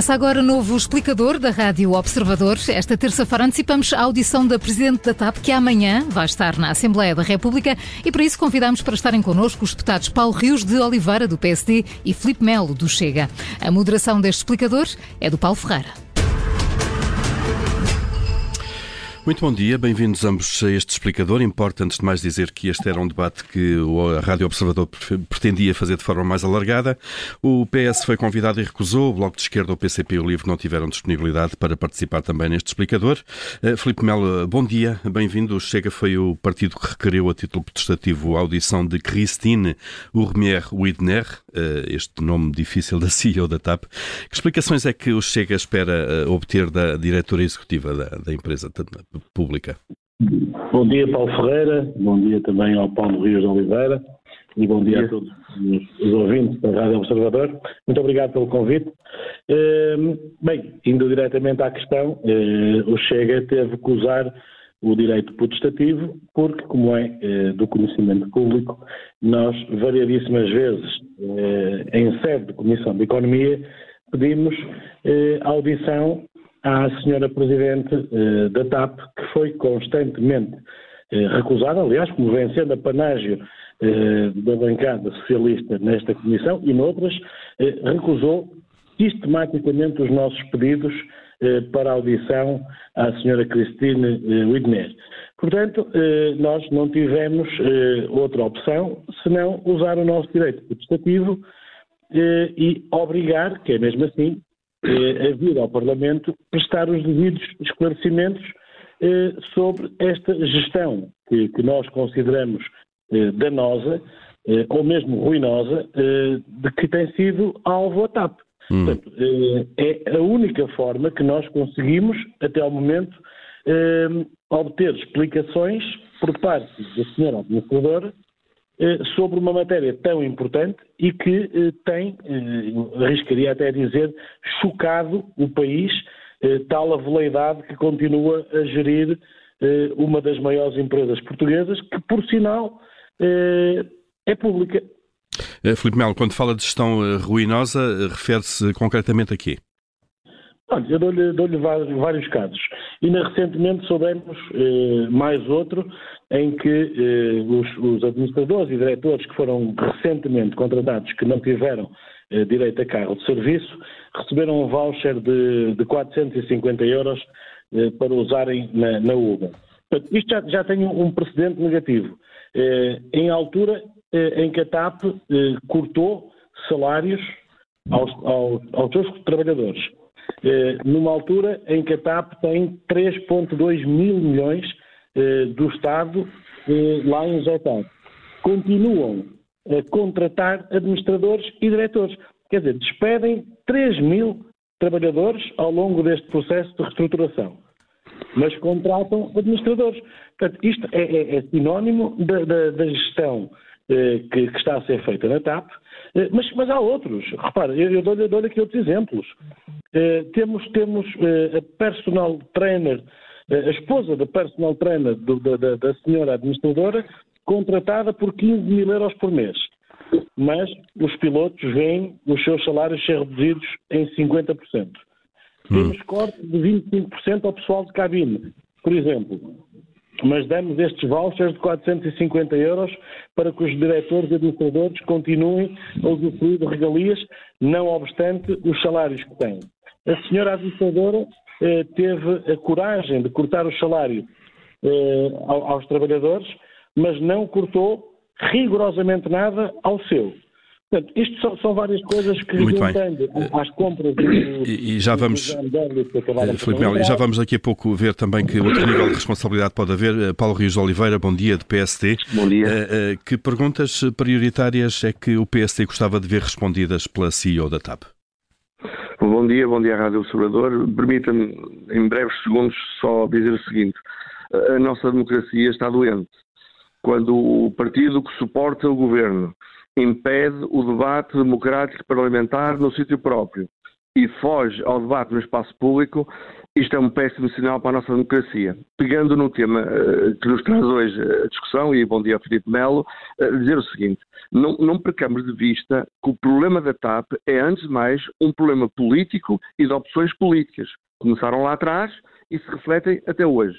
Começa agora o novo explicador da Rádio Observador. Esta terça-feira antecipamos a audição da Presidente da TAP, que amanhã vai estar na Assembleia da República e por isso convidamos para estarem connosco os deputados Paulo Rios de Oliveira, do PSD, e Filipe Melo, do Chega. A moderação deste explicador é do Paulo Ferreira. Muito bom dia, bem-vindos ambos a este explicador. Importa, antes de mais, dizer que este era um debate que a Rádio Observador pretendia fazer de forma mais alargada. O PS foi convidado e recusou. O Bloco de Esquerda, o PCP e o LIVRE não tiveram disponibilidade para participar também neste explicador. Uh, Filipe Melo, bom dia, bem-vindo. O Chega foi o partido que requeriu a título protestativo a audição de Christine Urmier Widner, uh, este nome difícil da CEO da TAP. Que explicações é que o Chega espera uh, obter da diretora executiva da empresa? Pública. Bom dia, Paulo Ferreira, bom dia também ao Paulo Rios de Oliveira e bom dia, bom dia. a todos os ouvintes da Rádio Observador. Muito obrigado pelo convite. Ehm, bem, indo diretamente à questão, eh, o Chega teve que usar o direito protestativo, porque, como é eh, do conhecimento público, nós variadíssimas vezes, eh, em sede de Comissão de Economia, pedimos audição à senhora Presidente eh, da TAP, que foi constantemente eh, recusada, aliás, como vem sendo a panágio eh, da bancada socialista nesta comissão e noutras, recusou sistematicamente os nossos pedidos para audição à senhora Cristine Widner. Portanto, nós não tivemos outra opção senão usar o nosso direito protestativo e obrigar, que é mesmo assim, eh, a vir ao Parlamento prestar os devidos esclarecimentos eh, sobre esta gestão que, que nós consideramos eh, danosa eh, ou mesmo ruinosa eh, de que tem sido alvo a TAP. Hum. Portanto, eh, é a única forma que nós conseguimos, até ao momento, obter explicações por parte da senhora administradora eh, sobre uma matéria tão importante e que eh, tem, eh, arriscaria até dizer, chocado o país, tal a veleidade que continua a gerir uma das maiores empresas portuguesas, que por sinal é pública. Filipe Melo, quando fala de gestão ruinosa, refere-se concretamente a quê? Olha, eu dou-lhe dou vários, casos. E ainda recentemente soubemos eh, mais outro em que eh, os, os, administradores e diretores que foram recentemente contratados, que não tiveram eh, direito a carro de serviço, receberam um voucher de, de 450 euros eh, para usarem na, na Uber. Portanto, isto já, já tem um precedente negativo. Eh, em altura eh, em que a TAP cortou salários aos, aos, aos seus trabalhadores numa altura em que a TAP tem 3,2 mil milhões eh, do Estado eh, lá injetado. Continuam a contratar administradores e diretores. Quer dizer, despedem 3 mil trabalhadores ao longo deste processo de reestruturação, mas contratam administradores. Portanto, isto é, é, é sinónimo da, da, da gestão eh, que, que, está a ser feita na TAP, eh, mas, mas há outros. Repara, eu, eu dou-lhe dou aqui outros exemplos. Eh, temos temos a personal trainer, a esposa da personal trainer do, da, da, senhora administradora, contratada por 15 mil euros por mês. Mas os pilotos veem os seus salários ser reduzidos em 50%. Hum. Temos cortes de 25% ao pessoal de cabine. Por exemplo, mas damos estes vouchers de 450 euros para que os diretores e administradores continuem a usufruir de regalias, não obstante os salários que têm. A senhora administradora eh, teve a coragem de cortar o salário eh, aos trabalhadores, mas não cortou rigorosamente nada ao seu. Portanto, isto são, são, várias coisas que Muito juntando às compras e, e já vamos eh, Felipe Melo, e já vamos daqui a pouco ver também que outro nível de responsabilidade pode haver. Eh, Paulo Rios de Oliveira, bom dia, de PST. Bom dia. Uh, uh, que perguntas prioritárias é que o PST gostava de ver respondidas pela CEO da TAP? Bom dia, bom dia à Rádio Observador. Permita-me, em breves segundos, só dizer o seguinte. A nossa democracia está doente. Quando o partido que suporta o governo impede o debate democrático parlamentar no sítio próprio. e foge ao debate no espaço público, isto é um péssimo sinal para a nossa democracia. Pegando no tema uh, que nos traz hoje a discussão, e bom dia ao Filipe Melo, uh, dizer o seguinte: não, não percamos de vista que o problema da TAP é, antes de mais, um problema político e de opções políticas. Começaram lá atrás e se refletem até hoje.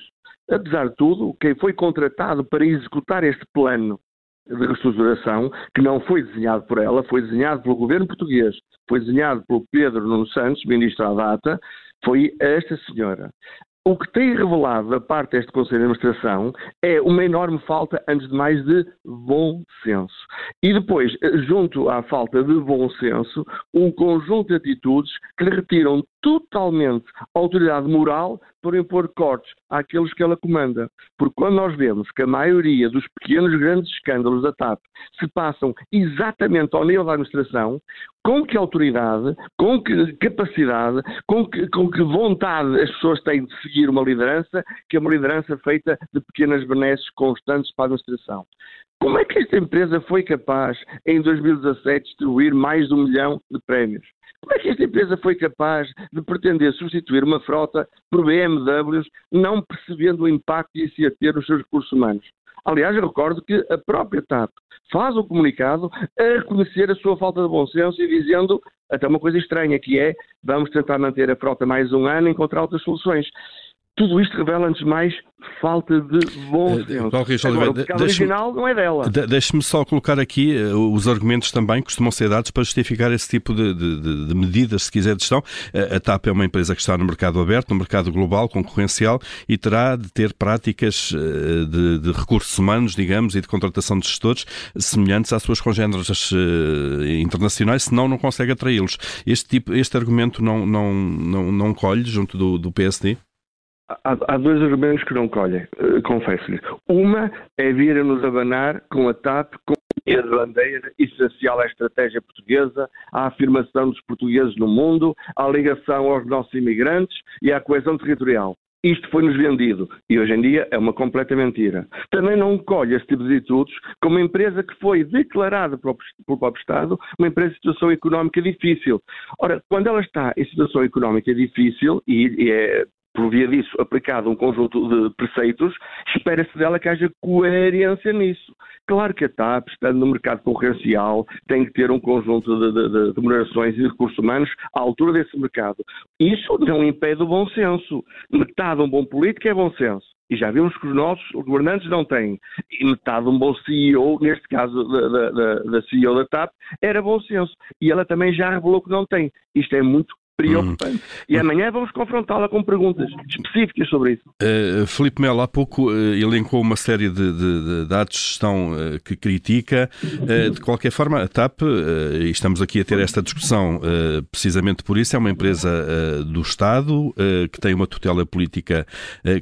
Apesar de tudo, quem foi contratado para executar este plano de reestruturação, que não foi desenhado por ela, foi desenhado pelo governo português, foi desenhado pelo Pedro Nuno Santos, ministro à data, foi esta senhora. O que tem revelado da parte deste Conselho de Administração é uma enorme falta, antes de mais, de bom senso. E depois, junto à falta de bom senso, um conjunto de atitudes que lhe retiram totalmente autoridade moral para impor cortes àqueles que ela comanda. Porque quando nós vemos que a maioria dos pequenos grandes escândalos da TAP se passam exatamente ao nível da administração, com que autoridade, com que capacidade, com que, com que vontade as pessoas têm de seguir uma liderança, que é uma liderança feita de pequenas benesses constantes para a administração. Como é que esta empresa foi capaz, em 2017, distribuir mais de um milhão de prémios? Como é que esta empresa foi capaz de pretender substituir uma frota por BMWs, não percebendo o impacto que isso ia ter nos seus recursos humanos? Aliás, eu recordo que a própria TAP faz o comunicado a reconhecer a sua falta de bom senso e dizendo até uma coisa estranha, que é vamos tentar manter a frota mais um ano e encontrar outras soluções. Tudo isto revela, antes de mais, falta de bom eh, senso. Paulo Rios Agora, o original não é dela. Deixe-me só colocar aqui uh, os argumentos também que costumam ser dados para justificar esse tipo de, de, de medidas, se quiser, de gestão. Uh, a TAP é uma empresa que está no mercado aberto, no mercado global, concorrencial, e terá de ter práticas de, de, recursos humanos, digamos, e de contratação de gestores semelhantes às suas congêneres internacionais, senão não consegue atraí-los. Este, tipo, este argumento não, não, não, não colhe junto do, do PSD? Há, há, dois argumentos que não colhem, uh, confesso-lhe. Uma é vir-nos abanar com a TAP com a bandeira essencial à estratégia portuguesa, à afirmação dos portugueses no mundo, à ligação aos nossos imigrantes e à coesão territorial. Isto foi-nos vendido e hoje em dia é uma completa mentira. Também não colhe esse tipo de atitudes como uma empresa que foi declarada pelo próprio Estado uma empresa de situação económica difícil. Ora, quando ela está em situação económica difícil, e, e é por via disso, aplicado um conjunto de preceitos, espera-se dela que haja coerência nisso. Claro que a TAP, estando no mercado concorrencial, tem que ter um conjunto de, de, de remunerações e recursos humanos à altura desse mercado. Isso não impede o bom senso. Metade de um bom político é bom senso. E já vimos que os nossos governantes não têm. E metade de um bom CEO, neste caso da, da, da CEO da TAP, era bom senso. E ela também já revelou que não tem. Isto é muito preocupante. Hum. E amanhã vamos confrontá-la com perguntas específicas sobre isso. Uh, Filipe Melo, há pouco uh, elencou uma série de, de, de atos de gestão uh, que critica. de qualquer forma, a TAP, e estamos aqui a ter esta discussão precisamente por isso, é uma empresa do Estado que tem uma tutela política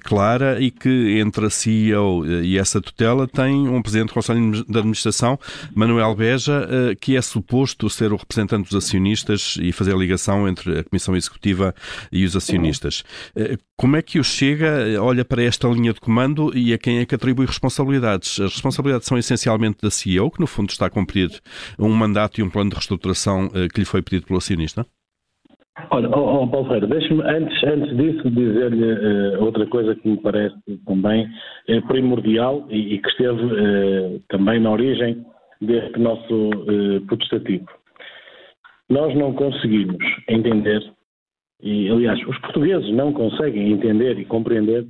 clara e que entre a CEO e essa tutela tem um presidente do Conselho de Administração, Manuel Beja, que é suposto ser o representante dos acionistas e fazer a ligação entre a Comissão Executiva e os acionistas. Eh, como é que o Chega olha para esta linha de comando e a quem é que atribui responsabilidades? As responsabilidades são essencialmente da CEO, que no fundo está a cumprir um mandato e um plano de reestruturação eh, que lhe foi pedido pelo acionista? Olha, oh, oh, Paulo Ferreira, deixe-me antes, antes disso dizer-lhe uh, outra coisa que me parece também uh, primordial e, e, que esteve uh, também na origem deste nosso protestativo. Nós não conseguimos entender, e aliás, os portugueses não conseguem entender e compreender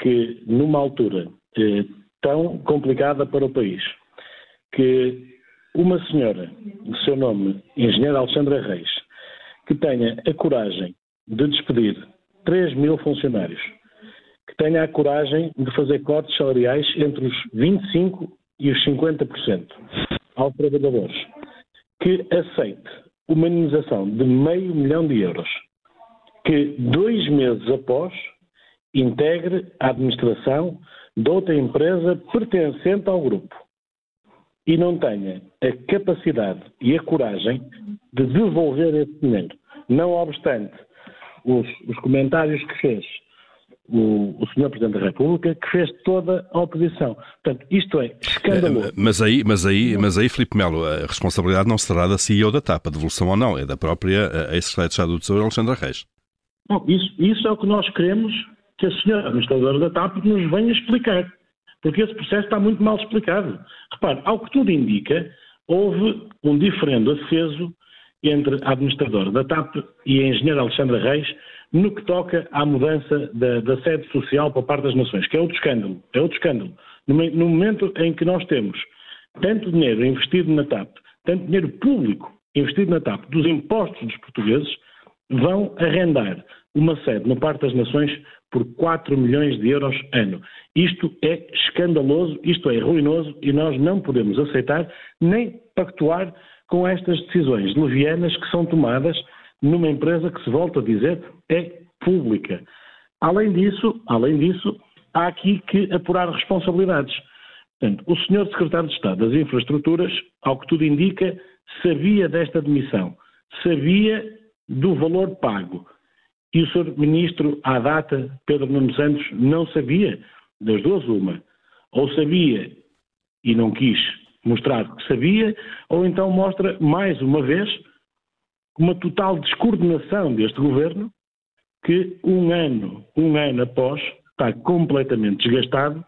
que numa altura eh, tão complicada para o país, que uma senhora, de seu nome, Engenheira Alexandra Reis, que tenha a coragem de despedir 3 mil funcionários, que tenha a coragem de fazer cortes salariais entre os 25% e os 50% aos trabalhadores, que aceite uma indenização de meio milhão de euros, que dois meses após integre a administração de outra empresa pertencente ao grupo e não tenha a capacidade e a coragem de devolver esse dinheiro. Não obstante os, os comentários que fez o, o Sr. Presidente da República, que fez toda a oposição. Portanto, isto é escandaloso. Mas aí, mas aí, mas aí Filipe Melo, a responsabilidade não será da CEO da TAP, a devolução ou não, é da própria ex-secretária de Estado do Tesouro, Alexandra Reis. Bom, isso, isso é o que nós queremos que a senhora administradora da TAP nos venha explicar, porque esse processo está muito mal explicado. Repare, ao que tudo indica, houve um diferendo aceso entre a administradora da TAP e a engenheira Alexandra Reis no que toca à mudança da, da, sede social para parte das nações, que é outro escândalo. É outro escândalo. No, no, momento em que nós temos tanto dinheiro investido na TAP, tanto dinheiro público investido na TAP, dos impostos dos portugueses, vão arrendar uma sede no Parque das Nações por 4 milhões de euros ano. Isto é escandaloso, isto é ruinoso e nós não podemos aceitar nem pactuar com estas decisões levianas que são tomadas numa empresa que se volta a dizer é pública. Além disso, além disso, há aqui que apurar responsabilidades. Portanto, o senhor secretário de Estado das Infraestruturas, ao que tudo indica, sabia desta demissão, sabia do valor pago. E o senhor ministro, à data, Pedro Nuno Santos, não sabia, das duas uma. Ou sabia e não quis mostrar que sabia, ou então mostra mais uma vez uma total descoordenação deste governo que um ano, um ano após, está completamente desgastado,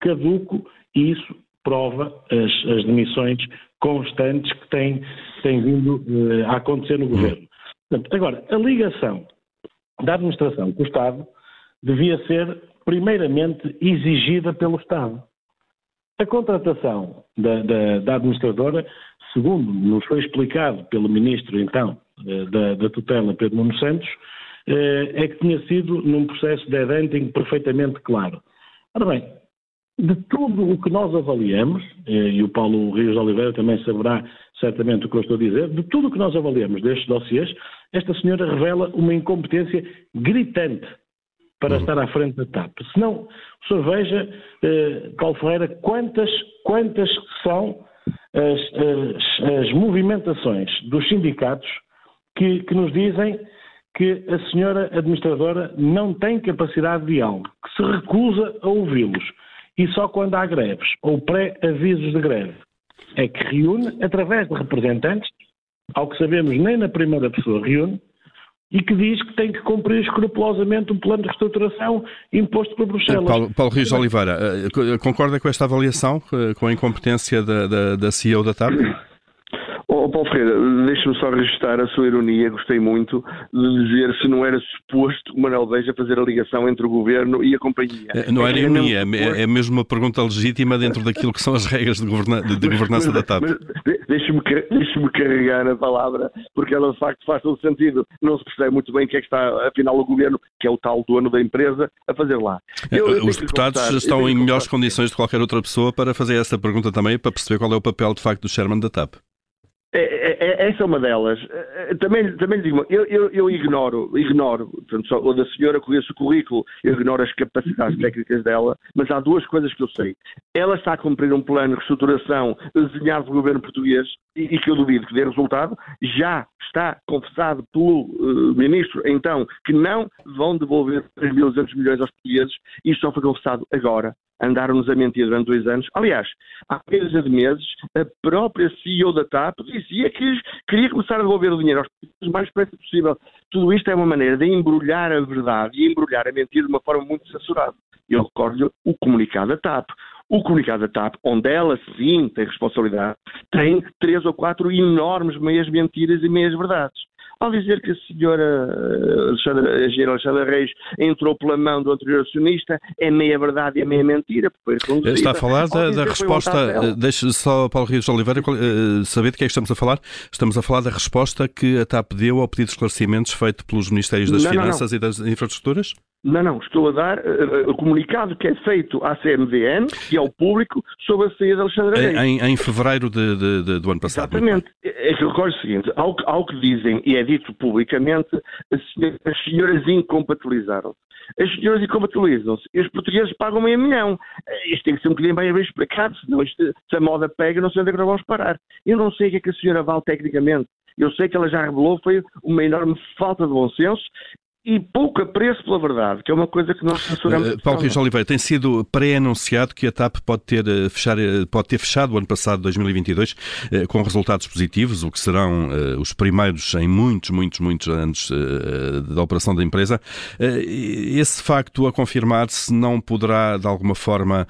caduco, e isso prova as, as demissões constantes que têm, têm vindo uh, a acontecer no governo. Portanto, agora, a ligação da administração com o Estado devia ser, primeiramente, exigida pelo Estado. A contratação da, da, da administradora, segundo nos foi explicado pelo ministro, então, eh, da, da tutela Pedro Nuno Santos, eh, é que tinha sido num processo de headhunting perfeitamente claro. Ora bem, de tudo o que nós avaliamos, eh, e o Paulo Rios Oliveira também saberá certamente o que eu estou a dizer, de tudo o que nós avaliamos destes dossiês, esta senhora revela uma incompetência gritante para uhum. estar à frente da TAP. Se não, o senhor veja, eh, Paulo Ferreira, quantas, quantas são as, as, as movimentações dos sindicatos que, que nos dizem que a senhora administradora não tem capacidade de diálogo, que se recusa a ouvi-los e só quando há greves ou pré-avisos de greve é que reúne através de representantes, ao que sabemos nem na primeira pessoa reúne, e que diz que tem que cumprir escrupulosamente o plano de reestruturação imposto por Bruxelas. Paulo, Paulo Rios Oliveira, eh, concorda com esta avaliação, eh, com a incompetência da, da, da CEO da TAP? Oh, Paulo Ferreira, deixe-me só registrar a sua ironia, gostei muito de dizer se não era suposto o Manuel Beja fazer a ligação entre o governo e a companhia. É, não é era ironia, é, é, mesmo uma pergunta legítima dentro daquilo que são as regras de, governa de governança da TAP. Deixe-me deixe carregar a palavra, porque ela de facto faz todo sentido. Não se percebe muito bem o que é que está, afinal, o governo, que é o tal dono da empresa, a fazer lá. Eu, eu Os deputados estão em melhores condições de qualquer outra pessoa para fazer essa pergunta também, para perceber qual é o papel de facto do Sherman da TAP. É, é, é, essa é uma delas. É, também, também digo, eu, eu, eu ignoro, ignoro, portanto, só, da senhora conheço o currículo, eu ignoro as capacidades técnicas dela, mas há duas coisas que eu sei. Ela está a cumprir um plano de reestruturação desenhado pelo governo português e, e que eu duvido que dê resultado. Já está confessado pelo uh, ministro, então, que não vão devolver 3.200 milhões aos portugueses. Isto só foi confessado agora andaram-nos a mentir durante dois anos. Aliás, há meses de meses, a própria CEO da TAP dizia que queria começar a devolver o dinheiro aos o mais depressa possível. Tudo isto é uma maneira de embrulhar a verdade e embrulhar a mentira de uma forma muito censurada. Eu recordo-lhe o comunicado da TAP. O comunicado da TAP, onde ela sim tem responsabilidade, tem três ou quatro enormes meias mentiras e meias verdades. Ao dizer que a senhora eh, Alexandra, a Alexandra Reis entrou pela mão do anterior acionista, é meia verdade e é meia mentira. Está a falar da, da resposta, eh, deixe só Paulo Rios de Oliveira eh, saber de que é que estamos a falar. Estamos a falar da resposta que a TAP deu ao pedido de esclarecimentos feito pelos Ministérios das não, Finanças não, não. e das Infraestruturas? Não, não, estou a dar uh, o comunicado que é feito à CMVN e ao público sobre a saída de Alexandre Reis. Em, em fevereiro de, de, de, do ano passado. Exatamente. É que recordo o seguinte, ao, ao, que dizem e é dito publicamente, as senhoras incompatibilizaram-se. As senhoras incompatibilizam-se e os portugueses pagam meio milhão. Eh, isto tem que ser um bocadinho bem, bem explicado, senão isto, se a moda pega, não sei onde é que nós vamos parar. Eu não sei o que é que a senhora vale tecnicamente. Eu sei que ela já revelou foi uma enorme falta de bom senso e pouco apreço pela verdade, que é uma coisa que nós censuramos. Uh, Paulo Rios Oliveira, tem sido pré-anunciado que a TAP pode ter, uh, fechar, uh, pode ter fechado o ano passado, 2022, com resultados positivos, o que serão os primeiros em muitos, muitos, muitos anos da operação da empresa. Esse facto a confirmar-se não poderá, de alguma forma,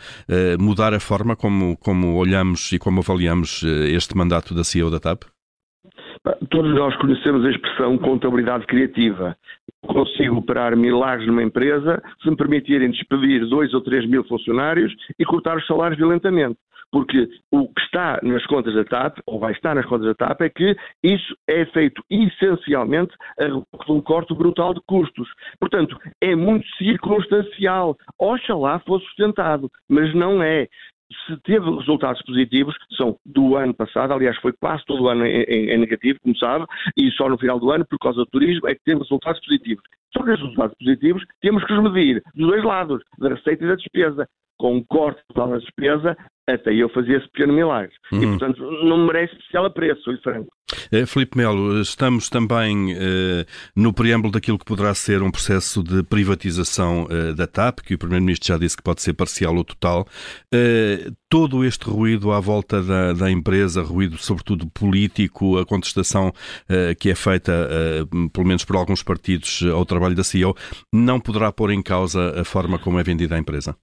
mudar a forma como, como olhamos e como avaliamos este mandato da CEO da TAP? Todos nós conhecemos a expressão contabilidade criativa. Consigo operar milagres numa empresa se me permitirem despedir dois ou três mil funcionários e cortar os salários violentamente. Porque o que está nas contas da TAP, ou vai estar nas contas da TAP, é que isso é feito essencialmente a um corte brutal de custos. Portanto, é muito circunstancial. Oxalá fosse sustentado, mas não é se teve resultados positivos, são do ano passado, aliás, foi quase todo o ano em, em, em, negativo, como sabe, e só no final do ano, por causa do turismo, é que teve resultados positivos. Só que os resultados positivos temos que os medir dos dois lados, da receita e da despesa. Com um corte total da despesa, até eu fazia esse pequeno milagre. Uhum. E, portanto, não merece especial apreço, sou franco. Eh, Filipe Melo, estamos também eh, no preâmbulo daquilo que poderá ser um processo de privatização eh, da TAP, que o Primeiro-Ministro já disse que pode ser parcial ou total. Todo este ruído à volta da, da, empresa, ruído sobretudo político, a contestação que é feita, pelo menos por alguns partidos, ao trabalho da CEO, não poderá pôr em causa a forma como é vendida a empresa?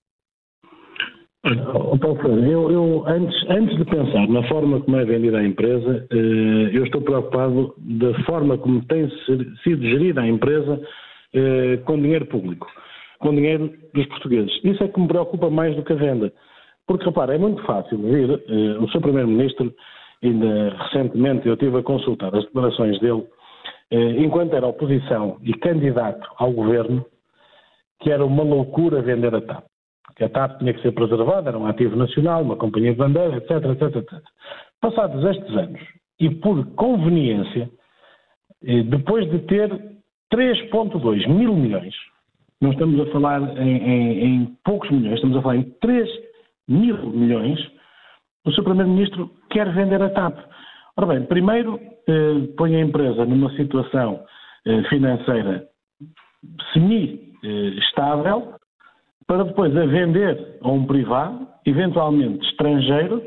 Paulo Ferreira, eu, eu, antes, antes de pensar na forma como é vendida a empresa, eh, eu estou preocupado da forma como tem sido gerida a empresa eh, com dinheiro público, com dinheiro dos portugueses. Isso é que me preocupa mais do que a venda. Porque, repara, é muito fácil vir, eh, o seu Primeiro-Ministro, ainda recentemente eu estive a consultar as declarações dele, enquanto era oposição e candidato ao governo, que era uma loucura vender a TAP que a TAP tinha que ser preservada, era um ativo nacional, uma companhia de bandeira, etc, etc, etc. Passados estes anos, e por conveniência, eh, depois de ter 3,2 mil milhões, não estamos a falar em, em, em, poucos milhões, estamos a falar em 3 mil milhões, o Sr. Primeiro-Ministro quer vender a TAP. Ora bem, primeiro eh, põe a empresa numa situação eh, financeira semi-estável, eh, para depois a vender a um privado, eventualmente estrangeiro,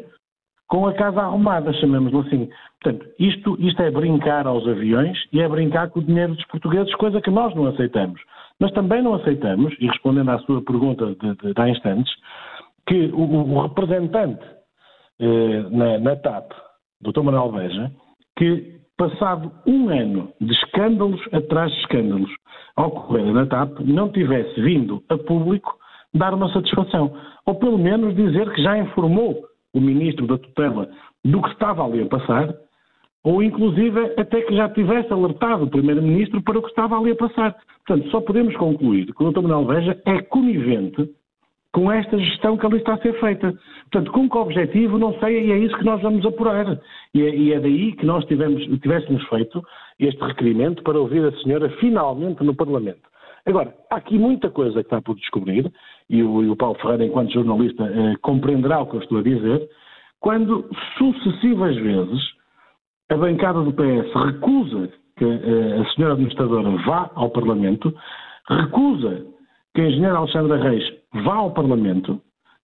com a casa arrumada, chamemos-lo assim. Portanto, isto, isto é brincar aos aviões e é brincar com o dinheiro dos portugueses, coisa que nós não aceitamos. Mas também não aceitamos, e respondendo à sua pergunta de, de, de há instantes, que o, o representante eh, na, na, TAP, Dr. Manuel Veja, que passado um ano de escândalos atrás de escândalos ocorrerem na TAP, não tivesse vindo a público dar uma satisfação. Ou pelo menos dizer que já informou o ministro da tutela do que estava ali a passar, ou inclusive até que já tivesse alertado o primeiro-ministro para o que estava ali a passar. Portanto, só podemos concluir que o Dr. Manuel Veja é conivente com esta gestão que ali está a ser feita. Portanto, com que objetivo, não sei, e é isso que nós vamos apurar. E é, e é daí que nós tivemos, tivéssemos feito este requerimento para ouvir a senhora finalmente no Parlamento. Agora, há aqui muita coisa que está por descobrir, e o, e o Paulo Ferreira, enquanto jornalista, eh, compreenderá o que eu estou a dizer, quando sucessivas vezes a bancada do PS recusa que eh, a senhora administradora vá ao Parlamento, recusa que a engenheira Alexandra Reis vá ao Parlamento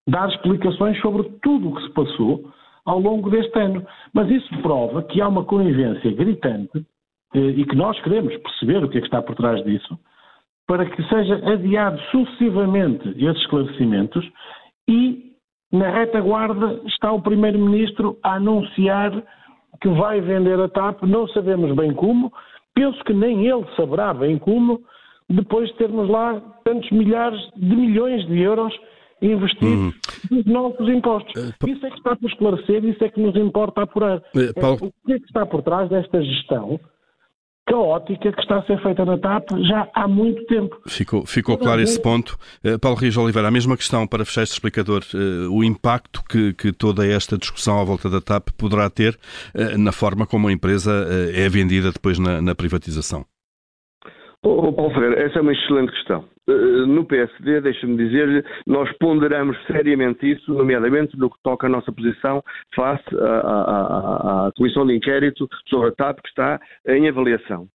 dar explicações sobre tudo o que se passou ao longo deste ano. Mas isso prova que há uma conivência gritante eh, e que nós queremos perceber o que é que está por trás disso, para que seja adiado sucessivamente esses esclarecimentos e na retaguarda está o Primeiro-Ministro a anunciar que vai vender a TAP, não sabemos bem como, penso que nem ele saberá bem como, depois de termos lá tantos milhares de milhões de euros investidos uhum. nos nossos impostos. Uh, isso é que está por esclarecer, isso é que nos importa apurar. Uh, Paulo... O que é que está por trás desta gestão caótica que está a ser feita na TAP já há muito tempo. Ficou, ficou claro esse ponto. Uh, Paulo Rios Oliveira, a mesma questão para fechar este explicador, uh, o impacto que, que, toda esta discussão à volta da TAP poderá ter uh, na forma como a empresa é vendida depois na, na privatização. Oh, Paulo Ferreira, essa é uma excelente questão. Eh, no PSD, deixa-me dizer, nós ponderamos seriamente isso, nomeadamente no que toca à nossa posição face à, à, à Comissão de Inquérito sobre a TAP que está em avaliação.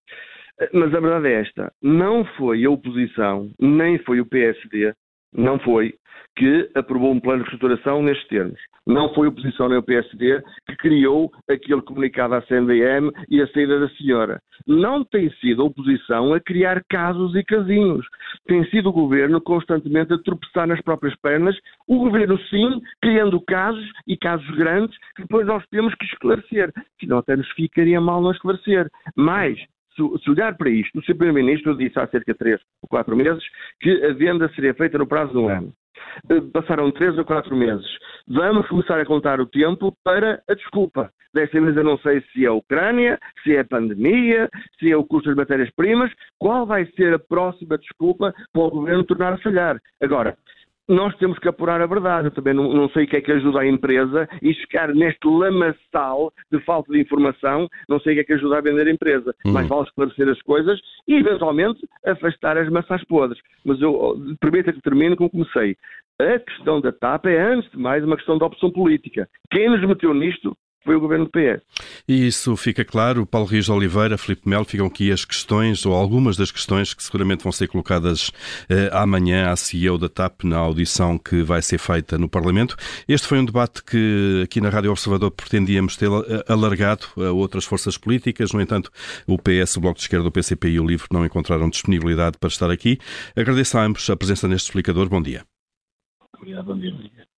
Mas a verdade é esta: não foi a oposição, nem foi o PSD, não foi, que aprovou um plano de reestruturação nestes termos. Não foi a oposição nem o PSD que criou aquele comunicado à CNDM e a saída da senhora. Não tem sido a oposição a criar casos e casinhos. Tem sido o governo constantemente a tropeçar nas próprias pernas. O governo, sim, criando casos e casos grandes que depois nós temos que esclarecer. Senão até nos ficaria mal não esclarecer. Mas se olhar para isto, o Sr. Primeiro-Ministro disse há cerca de três ou quatro meses que a venda seria feita no prazo de um ano. Eh, passaram três ou quatro meses. Vamos começar a contar o tempo para a desculpa. Desta vez eu não sei se é a Ucrânia, se é a pandemia, se é o custo das matérias-primas. Qual vai ser a próxima desculpa para o governo tornar a falhar? Agora, nós temos que apurar a verdade. Eu também não, não, sei o que é que ajuda a empresa e ficar neste lamaçal de falta de informação, não sei o que é que ajuda a vender a empresa. Uhum. Mas vale esclarecer as coisas e, eventualmente, afastar as maçãs podres. Mas eu permita que termine como comecei. A questão da TAP é, antes de mais, uma questão de opção política. Quem nos meteu nisto foi o governo do PS. E isso fica claro. Paulo Rios de Oliveira, Filipe Melo, ficam aqui as questões, ou algumas das questões que seguramente vão ser colocadas eh, amanhã à CEO da TAP na audição que vai ser feita no Parlamento. Este foi um debate que aqui na Rádio Observador pretendíamos ter eh, alargado a outras forças políticas. No entanto, o PS, o Bloco de Esquerda, o PCP e o LIVRE não encontraram disponibilidade para estar aqui. Agradeço a ambos a presença neste explicador. Bom dia. Obrigado, bom dia.